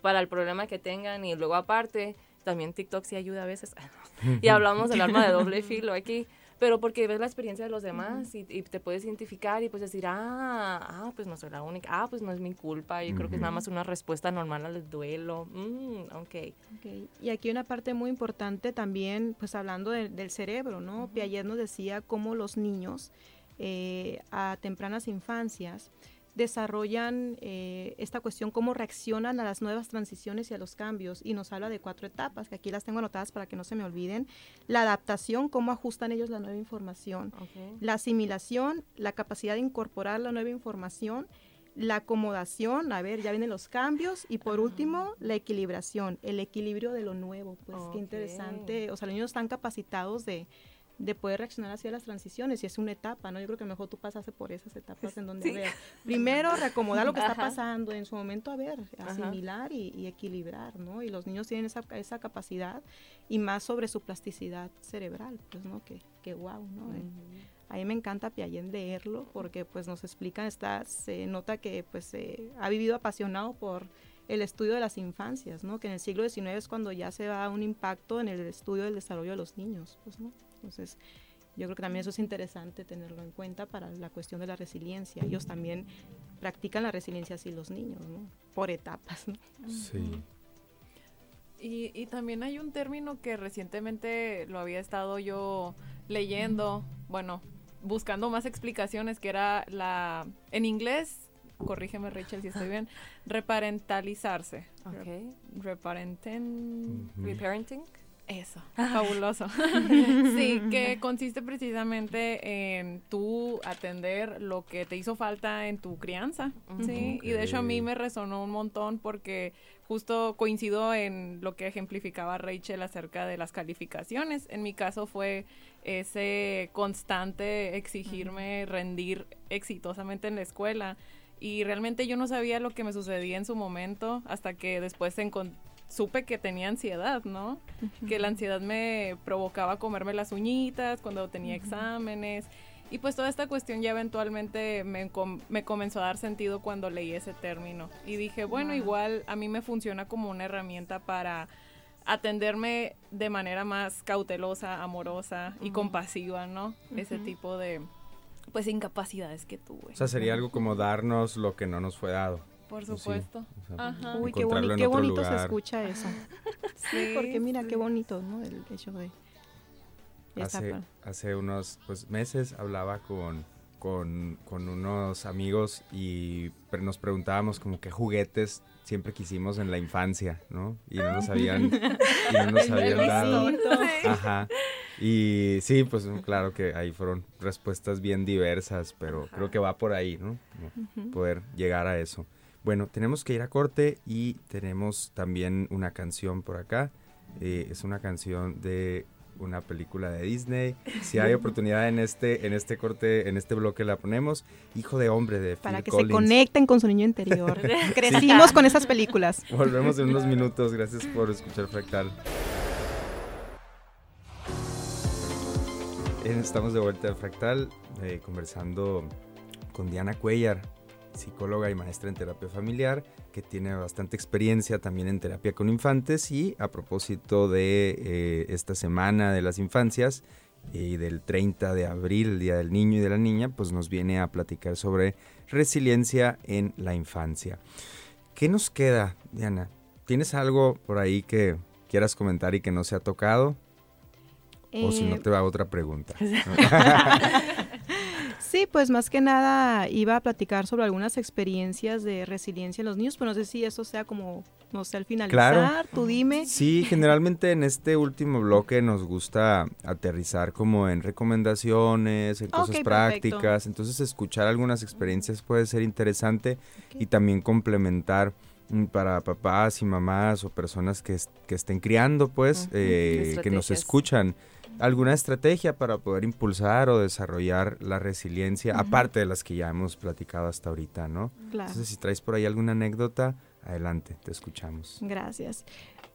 para el problema que tengan. Y luego aparte, también TikTok sí ayuda a veces. [LAUGHS] y hablamos del arma de doble filo aquí. Pero porque ves la experiencia de los demás y, y te puedes identificar y pues decir, ah, ah, pues no soy la única, ah, pues no es mi culpa, yo creo que es nada más una respuesta normal al duelo. Mm, ok. Ok, Y aquí una parte muy importante también, pues hablando de- del cerebro, ¿no? Piaget nos decía cómo los niños eh, a tempranas infancias desarrollan eh, esta cuestión, cómo reaccionan a las nuevas transiciones y a los cambios. Y nos habla de cuatro etapas, que aquí las tengo anotadas para que no se me olviden. La adaptación, cómo ajustan ellos la nueva información. La asimilación, la capacidad de incorporar la nueva información, la acomodación, a ver, ya vienen los cambios, y por último, la equilibración, el equilibrio de lo nuevo. Pues qué interesante, o sea, los niños están capacitados de, de poder reaccionar hacia las transiciones, y es una etapa, ¿no? Yo creo que mejor tú pasaste por esas etapas en donde, ver, primero reacomodar lo que está pasando, en su momento, a ver, asimilar y, y equilibrar, ¿no? Y los niños tienen esa, esa capacidad, y más sobre su plasticidad cerebral, pues, ¿no? Que, que wow, ¿no? Eh, a mí me encanta Piaget leerlo porque pues nos explica, está, se nota que pues eh, ha vivido apasionado por el estudio de las infancias, ¿no? Que en el siglo XIX es cuando ya se da un impacto en el estudio del desarrollo de los niños, pues, ¿no? Entonces, yo creo que también eso es interesante tenerlo en cuenta para la cuestión de la resiliencia. Ellos también practican la resiliencia así los niños, ¿no? Por etapas, ¿no? Sí. Y, y también hay un término que recientemente lo había estado yo leyendo, bueno, buscando más explicaciones, que era la, en inglés, corrígeme Rachel si estoy [LAUGHS] bien, reparentalizarse. Ok. Reparenten... Reparenting. Eso, fabuloso. [LAUGHS] sí, que consiste precisamente en tú atender lo que te hizo falta en tu crianza, ¿sí? Y de hecho a mí me resonó un montón porque justo coincido en lo que ejemplificaba Rachel acerca de las calificaciones. En mi caso fue ese constante exigirme rendir exitosamente en la escuela y realmente yo no sabía lo que me sucedía en su momento hasta que después encon- supe que tenía ansiedad, ¿no? Que la ansiedad me provocaba comerme las uñitas cuando tenía exámenes. Y pues toda esta cuestión ya eventualmente me, com- me comenzó a dar sentido cuando leí ese término. Y dije, bueno, Wow. igual a mí me funciona como una herramienta para atenderme de manera más cautelosa, amorosa y compasiva, ¿no? Ese tipo de, pues, incapacidades que tuve. O sea, sería algo como darnos lo que no nos fue dado. Por Sí. supuesto. O sea, Ajá. Uy, qué, boni- bonito se escucha [LAUGHS] eso. Sí, [LAUGHS] Porque mira, sí. qué bonito, ¿no? El hecho de... Hace, hace unos pues, meses hablaba con, con, con unos amigos y pre- nos preguntábamos como qué juguetes siempre quisimos en la infancia, ¿no? Y no nos habían, y no nos [LAUGHS] habían dado. Ajá. Y sí, pues claro que ahí fueron respuestas bien diversas, pero creo que va por ahí, ¿no? Poder llegar a eso. Bueno, tenemos que ir a corte y tenemos también una canción por acá. Eh, es una canción de una película de Disney. Si hay oportunidad en este, en este corte, en este bloque la ponemos. Hijo de hombre de Para Phil que Collins. se conecten con su niño interior. [LAUGHS] Crecimos con esas películas. Volvemos en unos minutos. Gracias por escuchar Fractal. Estamos de vuelta al Fractal, eh, conversando con Diana Cuellar, psicóloga y maestra en terapia familiar, que tiene bastante experiencia también en terapia con infantes y a propósito de eh, esta semana de las infancias y del 30 de abril, el Día del Niño y de la Niña, pues nos viene a platicar sobre resiliencia en la infancia. ¿Qué nos queda, Diana? ¿Tienes algo por ahí que quieras comentar y que no se ha tocado? O si no Eh, te va otra pregunta. [LAUGHS] [LAUGHS] [LAUGHS] Sí, pues más que nada iba a platicar sobre algunas experiencias de resiliencia en los niños, pero no sé si eso sea como, no sé, al finalizar, Claro. tú dime. Sí, generalmente en este último bloque nos gusta aterrizar como en recomendaciones, en cosas prácticas, perfecto. entonces escuchar algunas experiencias puede ser interesante y también complementar mm, para papás y mamás o personas que, que estén criando, pues, eh, que nos escuchan. ¿Alguna estrategia para poder impulsar o desarrollar la resiliencia, aparte de las que ya hemos platicado hasta ahorita, ¿no? Claro. Entonces, si traes por ahí alguna anécdota, adelante, te escuchamos. Gracias.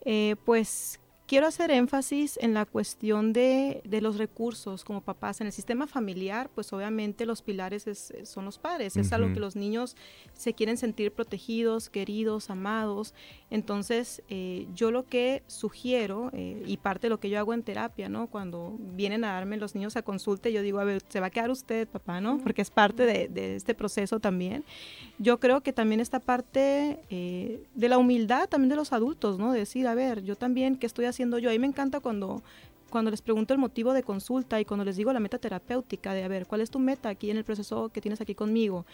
Eh, pues quiero hacer énfasis en la cuestión de, de los recursos como papás. En el sistema familiar, pues obviamente los pilares es- son los padres. Es algo que los niños se quieren sentir protegidos, queridos, amados. Entonces, eh, yo lo que sugiero, eh, y parte de lo que yo hago en terapia, ¿no? Cuando vienen a darme los niños a consulta, yo digo, a ver, se va a quedar usted, papá, ¿no? Porque es parte de, de este proceso también. Yo creo que también esta parte eh, de la humildad también de los adultos, ¿no? De decir, a ver, yo también, ¿qué estoy haciendo yo? A me encanta cuando, cuando les pregunto el motivo de consulta y cuando les digo la meta terapéutica, de, a ver, ¿cuál es tu meta aquí en el proceso que tienes aquí conmigo?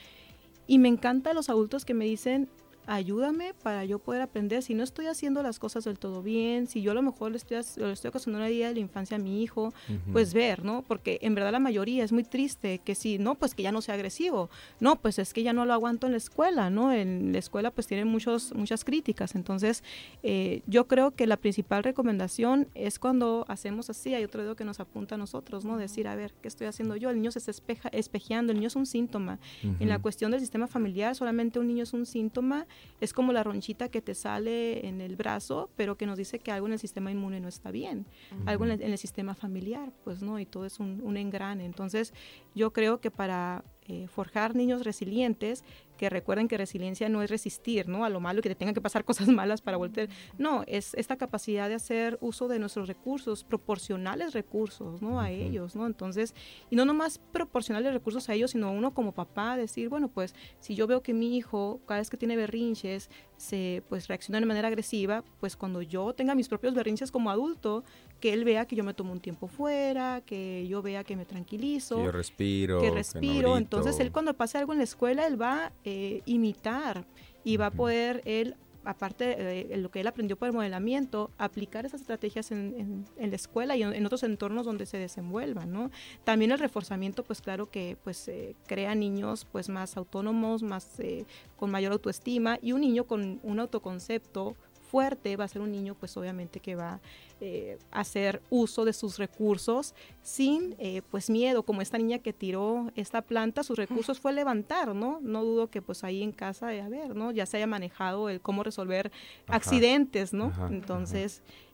Y me encanta los adultos que me dicen, ayúdame para yo poder aprender. Si no estoy haciendo las cosas del todo bien, si yo a lo mejor le estoy, le estoy ocasionando una herida de la infancia a mi hijo, pues ver, ¿no? Porque en verdad la mayoría es muy triste que si, no, pues que ya no sea agresivo, no, pues es que ya no lo aguanto en la escuela, ¿no? En la escuela pues tienen muchos, muchas críticas, entonces eh, yo creo que la principal recomendación es cuando hacemos así, hay otro dedo que nos apunta a nosotros, ¿no? Decir, a ver, ¿qué estoy haciendo yo? El niño se está espeja- espejeando, el niño es un síntoma. En la cuestión del sistema familiar, solamente un niño es un síntoma, es como la ronchita que te sale en el brazo, pero que nos dice que algo en el sistema inmune no está bien, algo en el, en el sistema familiar, pues no, y todo es un, un engrane. Entonces, yo creo que para eh, forjar niños resilientes, que recuerden que resiliencia no es resistir, ¿no? A lo malo y que te tengan que pasar [LAUGHS] cosas malas para volver. No, es esta capacidad de hacer uso de nuestros recursos, proporcionales recursos, ¿no? A ellos, ¿no? Entonces, y no nomás proporcionarle recursos a ellos, sino uno como papá decir, bueno, pues si yo veo que mi hijo cada vez que tiene berrinches se pues reacciona de manera agresiva, pues cuando yo tenga mis propios berrinches como adulto, que él vea que yo me tomo un tiempo fuera, que yo vea que me tranquilizo Que yo respiro. que respiro. Entonces él cuando pase algo en la escuela, él va eh, imitar y va a poder él, aparte de lo que él aprendió por el modelamiento, aplicar esas estrategias en, en- en la escuela y en, en otros entornos donde se desenvuelvan, ¿no? También el reforzamiento, pues claro que pues eh, crea niños pues más autónomos, más eh, con mayor autoestima y un niño con un autoconcepto fuerte va a ser un niño pues obviamente que va eh, a hacer uso de sus recursos sin eh, pues miedo, como esta niña que tiró esta planta, sus recursos fue levantar, ¿no? No dudo que pues ahí en casa, eh, a ver, ¿no? Ya se haya manejado el cómo resolver Ajá. accidentes, ¿no? Ajá, ajá.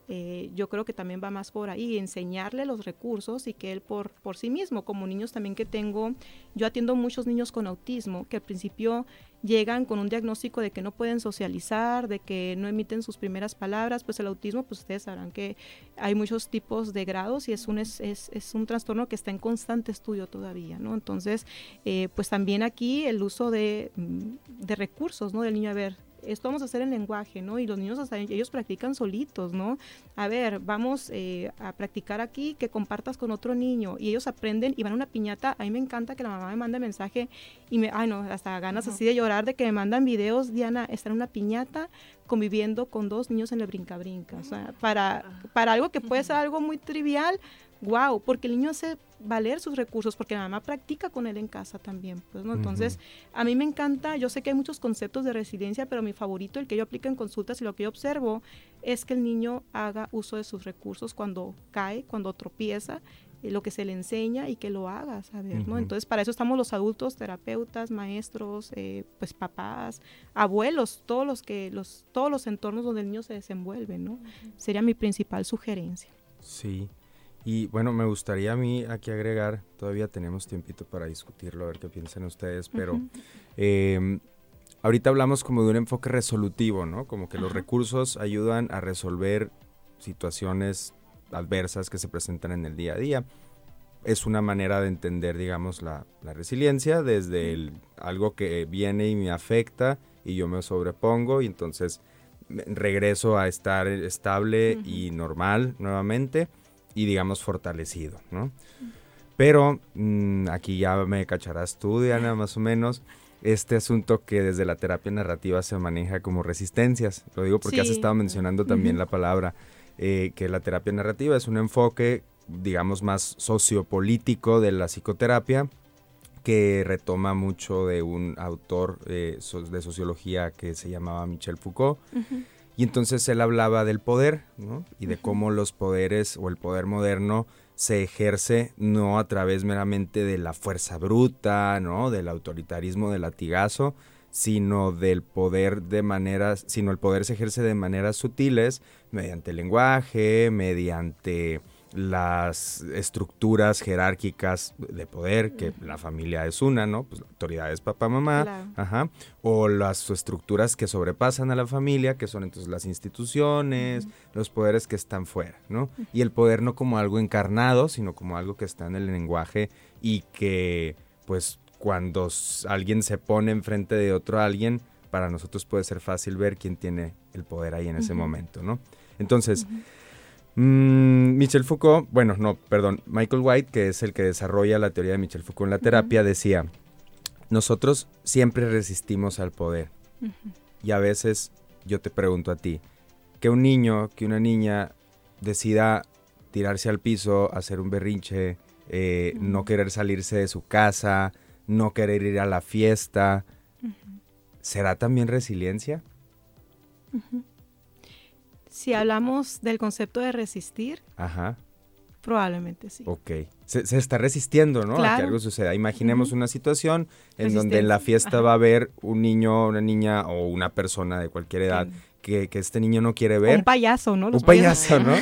Eh, yo creo que también va más por ahí, enseñarle los recursos y que él por, por sí mismo, como niños también que tengo, yo atiendo muchos niños con autismo que al principio llegan con un diagnóstico de que no pueden socializar, de que no emiten sus primeras palabras, pues el autismo, pues ustedes sabrán que hay muchos tipos de grados y es un, es, es, es un trastorno que está en constante estudio todavía, ¿no? Entonces, eh, pues también aquí el uso de, mm, de recursos, ¿no? Del niño, a ver, esto vamos a hacer en lenguaje, ¿no? Y los niños hasta ellos practican solitos, ¿no? A ver, vamos eh, a practicar aquí que compartas con otro niño y ellos aprenden y van a una piñata. A mí me encanta que la mamá me mande mensaje y me, ay no, hasta ganas así de llorar de que me mandan videos, Diana, está en una piñata conviviendo con dos niños en el brinca-brinca. O sea, para, para algo que puede ser algo muy trivial, wow, porque el niño hace valer sus recursos, porque la mamá practica con él en casa también. Pues, ¿no? Entonces, a mí me encanta, yo sé que hay muchos conceptos de resiliencia, pero mi favorito, el que yo aplico en consultas y lo que yo observo, es que el niño haga uso de sus recursos cuando cae, cuando tropieza, eh, lo que se le enseña y que lo haga, saber, ¿no? Entonces, para eso estamos los adultos, terapeutas, maestros, eh, pues papás, abuelos, todos los que, los, todos los entornos donde el niño se desenvuelve, ¿no? Sería mi principal sugerencia. Sí. Y bueno, me gustaría a mí aquí agregar, todavía tenemos tiempito para discutirlo, a ver qué piensan ustedes, pero em, ahorita hablamos como de un enfoque resolutivo, ¿no? Como que los recursos ayudan a resolver situaciones adversas que se presentan en el día a día. Es una manera de entender, digamos, la, resiliencia desde el, algo que viene y me afecta y yo me sobrepongo y entonces regreso a estar estable y normal nuevamente y digamos fortalecido, ¿no? Pero mm, aquí ya me cacharás tú, Diana, más o menos, este asunto que desde la terapia narrativa se maneja como resistencias. Lo digo porque has estado mencionando también la palabra, eh, que la terapia narrativa es un enfoque, digamos, más sociopolítico de la psicoterapia, que retoma mucho de un autor eh, de sociología que se llamaba Michel Foucault. Y entonces él hablaba del poder, ¿no? Y de cómo los poderes o el poder moderno se ejerce no a través meramente de la fuerza bruta, ¿no? Del autoritarismo del latigazo, sino del poder de maneras, sino el poder se ejerce de maneras sutiles, mediante lenguaje, mediante las estructuras jerárquicas de poder, que la familia es una, ¿no? Pues la autoridad es papá, mamá, ajá, o las estructuras que sobrepasan a la familia, que son entonces las instituciones, los poderes que están fuera, ¿no? Y el poder no como algo encarnado, sino como algo que está en el lenguaje y que, pues, cuando alguien se pone enfrente de otro alguien, para nosotros puede ser fácil ver quién tiene el poder ahí en ese momento, ¿no? Entonces, Mm, Michel Foucault, bueno, no, perdón, Michael White, que es el que desarrolla la teoría de Michel Foucault en la terapia, decía, nosotros siempre resistimos al poder. Y a veces yo te pregunto a ti, que un niño, que una niña decida tirarse al piso, hacer un berrinche, eh, no querer salirse de su casa, no querer ir a la fiesta, ¿será también resiliencia? Si hablamos del concepto de resistir, Ajá. probablemente sí. Ok. Se, está resistiendo, ¿no? A que algo suceda. Imaginemos una situación en donde en la fiesta va a haber un niño, una niña o una persona de cualquier edad que, este niño no quiere ver. Un payaso, ¿no? un payaso, ¿no?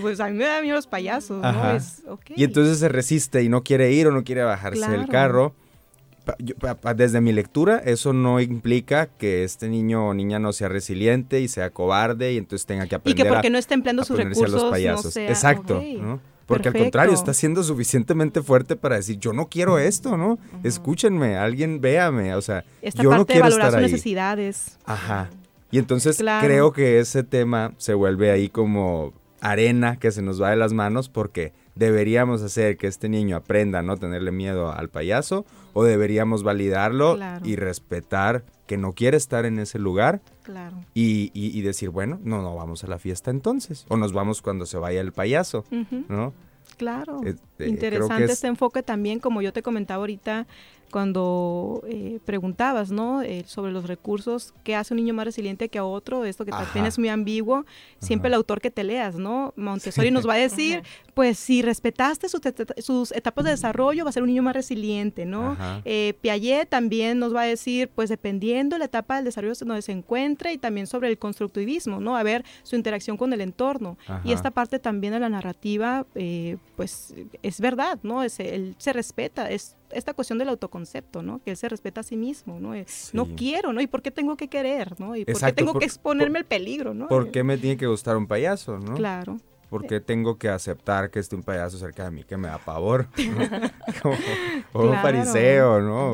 Pues a mí me da miedo los payasos, ¿no? Es, Y entonces se resiste y no quiere ir o no quiere bajarse del carro desde mi lectura, eso no implica que este niño o niña no sea resiliente y sea cobarde y entonces tenga que aprender y que porque no esté empleando sus recursos los payasos. Exacto, Porque al contrario, está siendo suficientemente fuerte para decir, yo no quiero esto, ¿no? Escúchenme, alguien véame, o sea, yo no quiero estar ahí. necesidades. Ajá. Y entonces creo que ese tema se vuelve ahí como arena que se nos va de las manos porque deberíamos hacer que este niño aprenda a no tenerle miedo al payaso o deberíamos validarlo y respetar que no quiere estar en ese lugar y, decir, bueno, no, no vamos a la fiesta entonces o nos vamos cuando se vaya el payaso, ¿no? Claro. Eh, Interesante este enfoque también, como yo te comentaba ahorita, cuando eh, preguntabas, ¿no? Eh, sobre los recursos, ¿qué hace un niño más resiliente que a otro? Esto que también es muy ambiguo. Siempre el autor que te leas, ¿no? Montessori nos va a decir, pues si respetaste sus etapas de desarrollo, va a ser un niño más resiliente, ¿no? Eh, Piaget también nos va a decir, pues dependiendo la etapa del desarrollo donde se encuentre y también sobre el constructivismo, ¿no? A ver su interacción con el entorno. Y esta parte también de la narrativa, pues es verdad, ¿no? Es, él se respeta, es esta cuestión del autoconcepto, ¿no? Que él se respeta a sí mismo, ¿no? No quiero, ¿no? ¿Y por qué tengo que querer, ¿no? ¿Y por qué tengo que exponerme al peligro, ¿no? ¿Por qué me tiene que gustar un payaso, no? Claro porque tengo que aceptar que esté un payaso cerca de mí que me da pavor? [LAUGHS] o un fariseo, ¿no?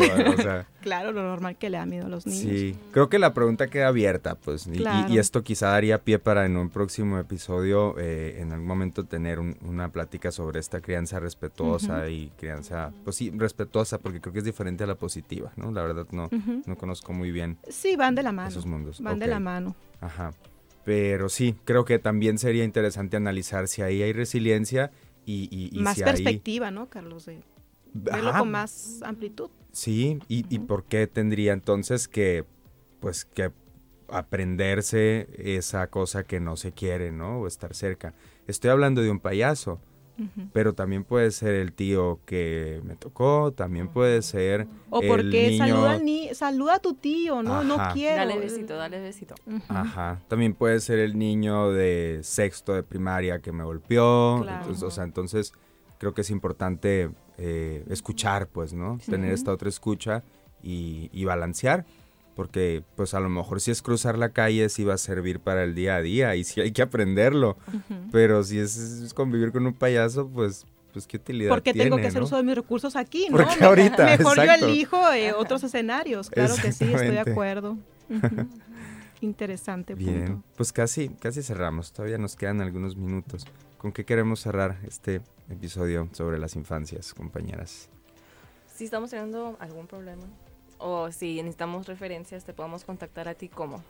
claro, lo normal que le da miedo a los niños. Sí, creo que la pregunta queda abierta, pues, y, esto quizá daría pie para en un próximo episodio, eh, en algún momento tener una plática sobre esta crianza respetuosa y crianza, pues sí, respetuosa, porque creo que es diferente a la positiva, ¿no? La verdad no, no conozco muy bien. Sí, van de la mano. Esos mundos. Van de la mano. Ajá. Pero sí, creo que también sería interesante analizar si ahí hay resiliencia Y, y- y más si ahí- perspectiva, ¿no, Carlos? De verlo Ajá, con más amplitud. Sí, y, y por qué tendría entonces que, pues, que aprenderse esa cosa que no se quiere, ¿no? O estar cerca. Estoy hablando de un payaso, Pero también puede ser el tío que me tocó, también puede ser O el porque niño... saluda, al ni saluda a tu tío, ¿no? No quiero. Dale besito, dale besito. Ajá, también puede ser el niño de sexto de primaria que me golpeó. Claro. Entonces, o sea, entonces creo que es importante eh, escuchar, pues, ¿no? Tener esta otra escucha y, y balancear. Porque, pues, a lo mejor si es cruzar la calle, sí va a servir para el día a día y sí hay que aprenderlo. Pero si es, es convivir con un payaso, pues, pues qué utilidad Porque tengo que hacer no? uso de mis recursos aquí, ¿no? Porque Me- ahorita, Mejor exacto. yo elijo eh, otros escenarios. Claro que sí, estoy de acuerdo. [LAUGHS] Ujú. Interesante Bien, punto. pues casi, casi cerramos. Todavía nos quedan algunos minutos. ¿Con qué queremos cerrar este episodio sobre las infancias, compañeras? Si estamos teniendo algún problema o si necesitamos referencias, te podemos contactar a ti como.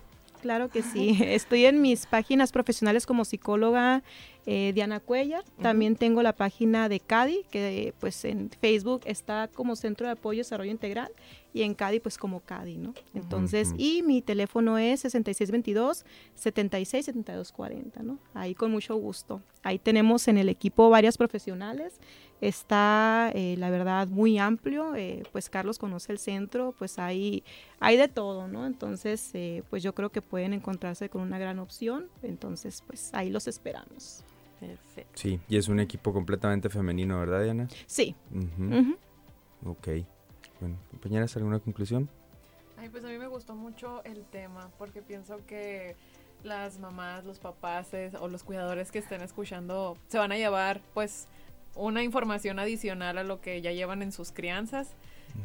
Claro que sí. [LAUGHS] Estoy en mis páginas profesionales como psicóloga eh, Diana Cuellar. También tengo la página de CADI, que pues en Facebook está como Centro de Apoyo y Desarrollo Integral y en CADI pues como CADI, ¿no? Entonces, y mi teléfono es 6622 767240, ¿no? Ahí con mucho gusto. Ahí tenemos en el equipo varias profesionales. Está, eh, la verdad, muy amplio. eh, pues Carlos conoce el centro, pues hay, hay de todo, ¿no? Entonces, eh, pues yo creo que pueden encontrarse con una gran opción. Entonces, pues ahí los esperamos. Perfecto. Sí, y es un equipo completamente femenino, ¿verdad, Diana? Sí. Ujú. Ok. Bueno, compañeras, ¿alguna conclusión? Ay, pues a mí me gustó mucho el tema porque pienso que las mamás, los papás o los cuidadores que estén escuchando se van a llevar pues una información adicional a lo que ya llevan en sus crianzas.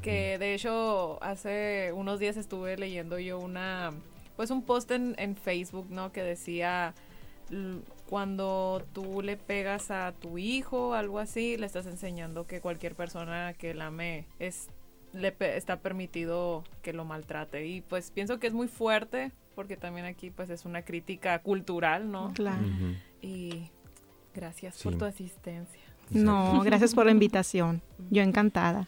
Que de hecho hace unos días estuve leyendo yo una pues un post en, en Facebook, ¿no? Que decía cuando tú le pegas a tu hijo, algo así, le estás enseñando que cualquier persona que la ame es le pe- está permitido que lo maltrate y pues pienso que es muy fuerte porque también aquí pues es una crítica cultural, ¿no? Claro. Y gracias Sí. por tu asistencia. No, gracias por la invitación. Yo encantada.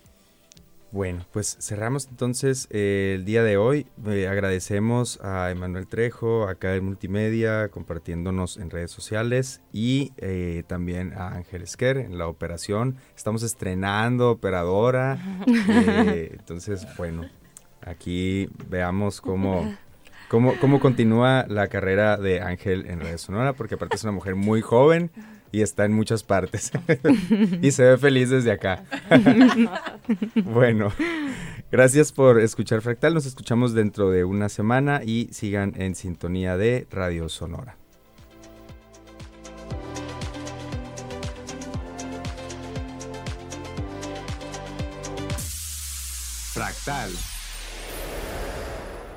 Bueno, pues cerramos entonces eh, el día de hoy. Eh, agradecemos a Emanuel Trejo, acá en Multimedia, compartiéndonos en redes sociales y eh, también a Ángel Esquer en la operación. Estamos estrenando operadora. [LAUGHS] eh, entonces, bueno, aquí veamos cómo, cómo, cómo continúa la carrera de Ángel en Redes Sonora, porque aparte es una mujer muy joven y está en muchas partes. [LAUGHS] y se ve feliz desde acá. [LAUGHS] Bueno, gracias por escuchar Fractal. Nos escuchamos dentro de una semana y sigan en sintonía de Radio Sonora. Fractal.